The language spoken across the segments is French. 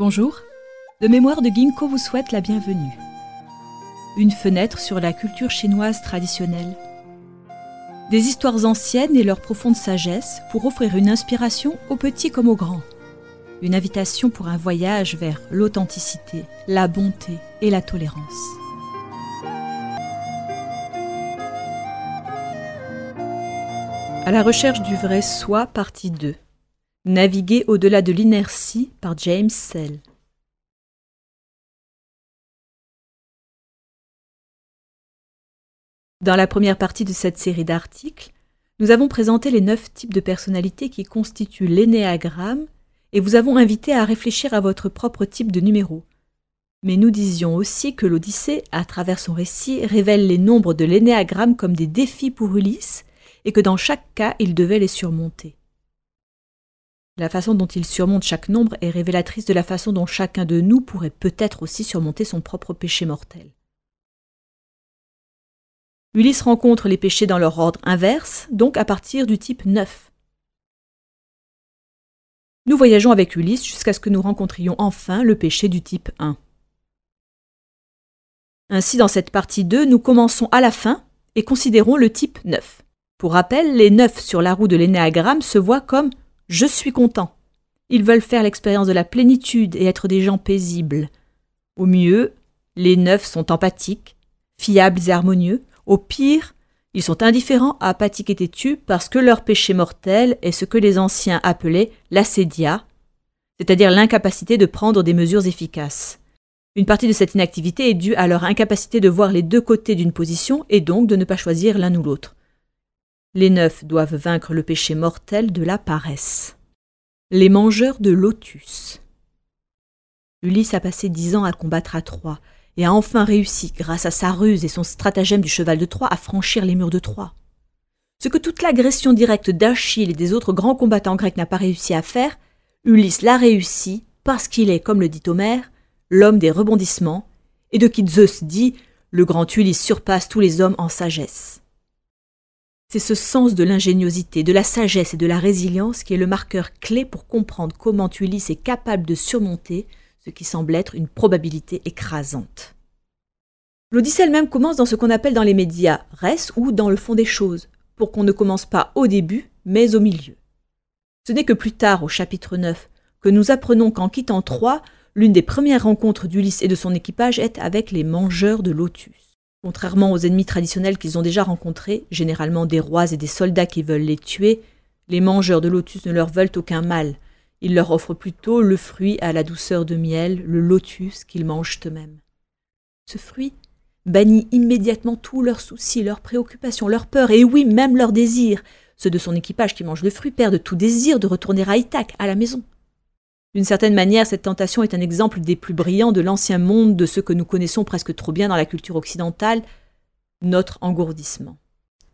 Bonjour, le mémoire de Ginkgo vous souhaite la bienvenue. Une fenêtre sur la culture chinoise traditionnelle. Des histoires anciennes et leur profonde sagesse pour offrir une inspiration aux petits comme aux grands. Une invitation pour un voyage vers l'authenticité, la bonté et la tolérance. À la recherche du vrai soi, partie 2. Naviguer au-delà de l'inertie par James Sell. Dans la première partie de cette série d'articles, nous avons présenté les neuf types de personnalités qui constituent l'énéagramme et vous avons invité à réfléchir à votre propre type de numéro. Mais nous disions aussi que l'Odyssée, à travers son récit, révèle les nombres de l'énéagramme comme des défis pour Ulysse et que dans chaque cas, il devait les surmonter. La façon dont il surmonte chaque nombre est révélatrice de la façon dont chacun de nous pourrait peut-être aussi surmonter son propre péché mortel. Ulysse rencontre les péchés dans leur ordre inverse, donc à partir du type 9. Nous voyageons avec Ulysse jusqu'à ce que nous rencontrions enfin le péché du type 1. Ainsi, dans cette partie 2, nous commençons à la fin et considérons le type 9. Pour rappel, les 9 sur la roue de l'énéagramme se voient comme je suis content. Ils veulent faire l'expérience de la plénitude et être des gens paisibles. Au mieux, les neufs sont empathiques, fiables et harmonieux. Au pire, ils sont indifférents, apathiques et têtus parce que leur péché mortel est ce que les anciens appelaient l'acédia, c'est-à-dire l'incapacité de prendre des mesures efficaces. Une partie de cette inactivité est due à leur incapacité de voir les deux côtés d'une position et donc de ne pas choisir l'un ou l'autre. Les neufs doivent vaincre le péché mortel de la paresse. Les mangeurs de lotus. Ulysse a passé dix ans à combattre à Troie et a enfin réussi, grâce à sa ruse et son stratagème du cheval de Troie, à franchir les murs de Troie. Ce que toute l'agression directe d'Achille et des autres grands combattants grecs n'a pas réussi à faire, Ulysse l'a réussi parce qu'il est, comme le dit Homère, l'homme des rebondissements, et de qui Zeus dit le grand Ulysse surpasse tous les hommes en sagesse. C'est ce sens de l'ingéniosité, de la sagesse et de la résilience qui est le marqueur clé pour comprendre comment Ulysse est capable de surmonter ce qui semble être une probabilité écrasante. L'Odyssée elle-même commence dans ce qu'on appelle dans les médias res ou dans le fond des choses, pour qu'on ne commence pas au début, mais au milieu. Ce n'est que plus tard, au chapitre 9, que nous apprenons qu'en quittant Troie, l'une des premières rencontres d'Ulysse et de son équipage est avec les mangeurs de lotus. Contrairement aux ennemis traditionnels qu'ils ont déjà rencontrés, généralement des rois et des soldats qui veulent les tuer, les mangeurs de lotus ne leur veulent aucun mal. Ils leur offrent plutôt le fruit à la douceur de miel, le lotus qu'ils mangent eux-mêmes. Ce fruit bannit immédiatement tous leurs soucis, leurs préoccupations, leurs peurs, et oui, même leurs désirs. Ceux de son équipage qui mangent le fruit perdent tout désir de retourner à Ithaque, à la maison. D'une certaine manière, cette tentation est un exemple des plus brillants de l'ancien monde, de ce que nous connaissons presque trop bien dans la culture occidentale, notre engourdissement.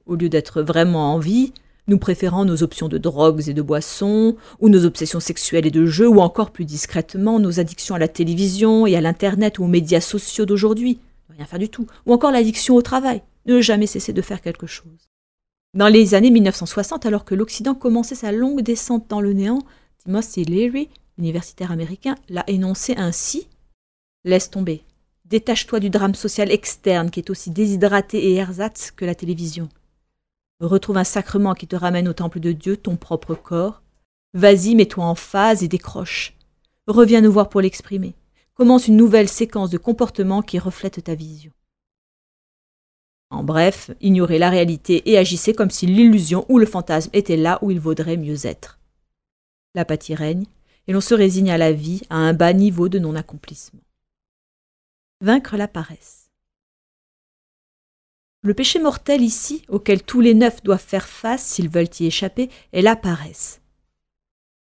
Au lieu d'être vraiment en vie, nous préférons nos options de drogues et de boissons, ou nos obsessions sexuelles et de jeux, ou encore plus discrètement nos addictions à la télévision et à l'Internet ou aux médias sociaux d'aujourd'hui, rien faire du tout, ou encore l'addiction au travail, ne jamais cesser de faire quelque chose. Dans les années 1960, alors que l'Occident commençait sa longue descente dans le néant, Timothy Leary universitaire américain, l'a énoncé ainsi Laisse tomber. Détache-toi du drame social externe qui est aussi déshydraté et ersatz que la télévision. Retrouve un sacrement qui te ramène au temple de Dieu, ton propre corps. Vas-y, mets-toi en phase et décroche. Reviens nous voir pour l'exprimer. Commence une nouvelle séquence de comportements qui reflète ta vision. En bref, ignorez la réalité et agissez comme si l'illusion ou le fantasme était là où il vaudrait mieux être. L'apathie règne, et l'on se résigne à la vie à un bas niveau de non-accomplissement. Vaincre la paresse. Le péché mortel ici, auquel tous les neufs doivent faire face s'ils veulent y échapper, est la paresse.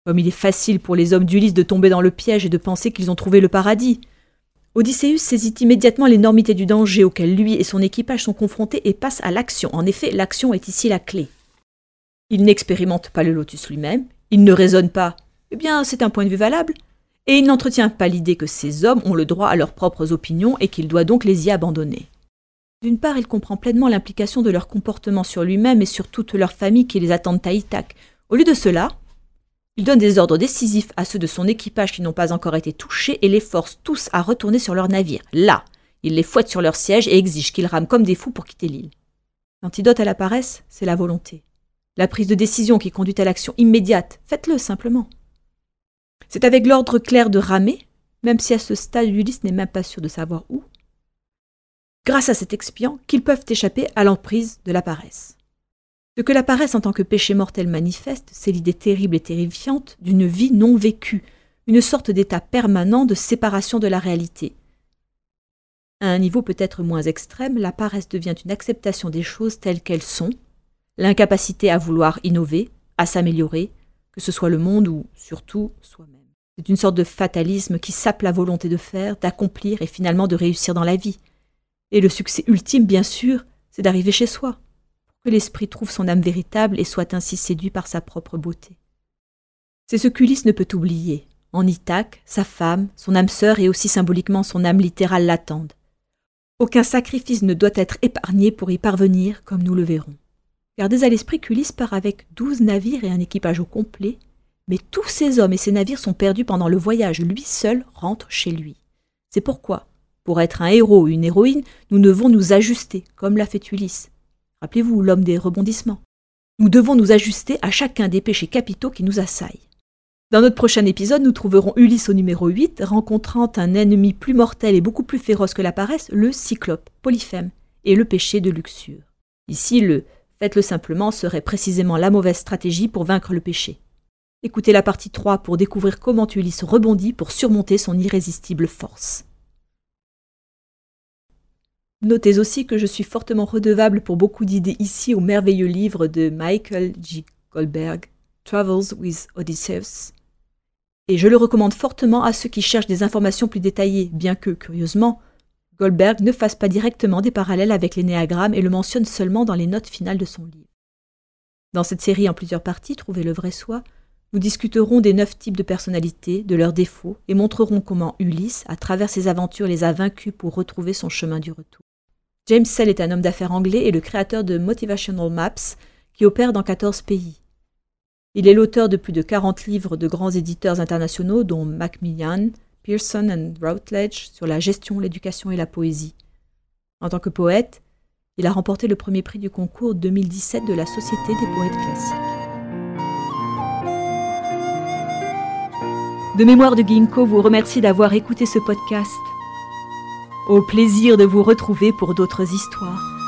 Comme il est facile pour les hommes d'Ulysse de tomber dans le piège et de penser qu'ils ont trouvé le paradis, Odysseus saisit immédiatement l'énormité du danger auquel lui et son équipage sont confrontés et passe à l'action. En effet, l'action est ici la clé. Il n'expérimente pas le lotus lui-même, il ne raisonne pas eh bien, c'est un point de vue valable. Et il n'entretient pas l'idée que ces hommes ont le droit à leurs propres opinions et qu'il doit donc les y abandonner. D'une part, il comprend pleinement l'implication de leur comportement sur lui-même et sur toute leur famille qui les attendent à Ithaque. Au lieu de cela, Il donne des ordres décisifs à ceux de son équipage qui n'ont pas encore été touchés et les force tous à retourner sur leur navire. Là, il les fouette sur leur siège et exige qu'ils rament comme des fous pour quitter l'île. L'antidote à la paresse, c'est la volonté. La prise de décision qui conduit à l'action immédiate. Faites-le simplement. C'est avec l'ordre clair de ramer, même si à ce stade Ulysse n'est même pas sûr de savoir où, grâce à cet expiant qu'ils peuvent échapper à l'emprise de la paresse. Ce que la paresse en tant que péché mortel manifeste, c'est l'idée terrible et terrifiante d'une vie non vécue, une sorte d'état permanent de séparation de la réalité. À un niveau peut-être moins extrême, la paresse devient une acceptation des choses telles qu'elles sont, l'incapacité à vouloir innover, à s'améliorer, que ce soit le monde ou surtout soi-même. C'est une sorte de fatalisme qui sape la volonté de faire, d'accomplir et finalement de réussir dans la vie. Et le succès ultime, bien sûr, c'est d'arriver chez soi, pour que l'esprit trouve son âme véritable et soit ainsi séduit par sa propre beauté. C'est ce qu'Ulysse ne peut oublier. En Ithaque, sa femme, son âme sœur et aussi symboliquement son âme littérale l'attendent. Aucun sacrifice ne doit être épargné pour y parvenir, comme nous le verrons. Gardez à l'esprit qu'Ulysse part avec douze navires et un équipage au complet, mais tous ces hommes et ces navires sont perdus pendant le voyage. Lui seul rentre chez lui. C'est pourquoi, pour être un héros ou une héroïne, nous devons nous ajuster, comme l'a fait Ulysse. Rappelez-vous l'homme des rebondissements. Nous devons nous ajuster à chacun des péchés capitaux qui nous assaillent. Dans notre prochain épisode, nous trouverons Ulysse au numéro 8, rencontrant un ennemi plus mortel et beaucoup plus féroce que la paresse, le cyclope, Polyphème, et le péché de luxure. Ici, le faites-le simplement serait précisément la mauvaise stratégie pour vaincre le péché. Écoutez la partie 3 pour découvrir comment Ulysse rebondit pour surmonter son irrésistible force. Notez aussi que je suis fortement redevable pour beaucoup d'idées ici au merveilleux livre de Michael G. Goldberg, Travels with Odysseus. Et je le recommande fortement à ceux qui cherchent des informations plus détaillées, bien que, curieusement, Goldberg ne fasse pas directement des parallèles avec les néagrammes et le mentionne seulement dans les notes finales de son livre. Dans cette série en plusieurs parties, Trouvez le vrai soi, nous discuterons des neuf types de personnalités, de leurs défauts, et montrerons comment Ulysse, à travers ses aventures, les a vaincus pour retrouver son chemin du retour. James Sell est un homme d'affaires anglais et le créateur de Motivational Maps, qui opère dans 14 pays. Il est l'auteur de plus de 40 livres de grands éditeurs internationaux, dont Macmillan, Pearson et Routledge, sur la gestion, l'éducation et la poésie. En tant que poète, il a remporté le premier prix du concours 2017 de la Société des poètes classiques. De mémoire de Ginkgo vous remercie d'avoir écouté ce podcast. Au plaisir de vous retrouver pour d'autres histoires.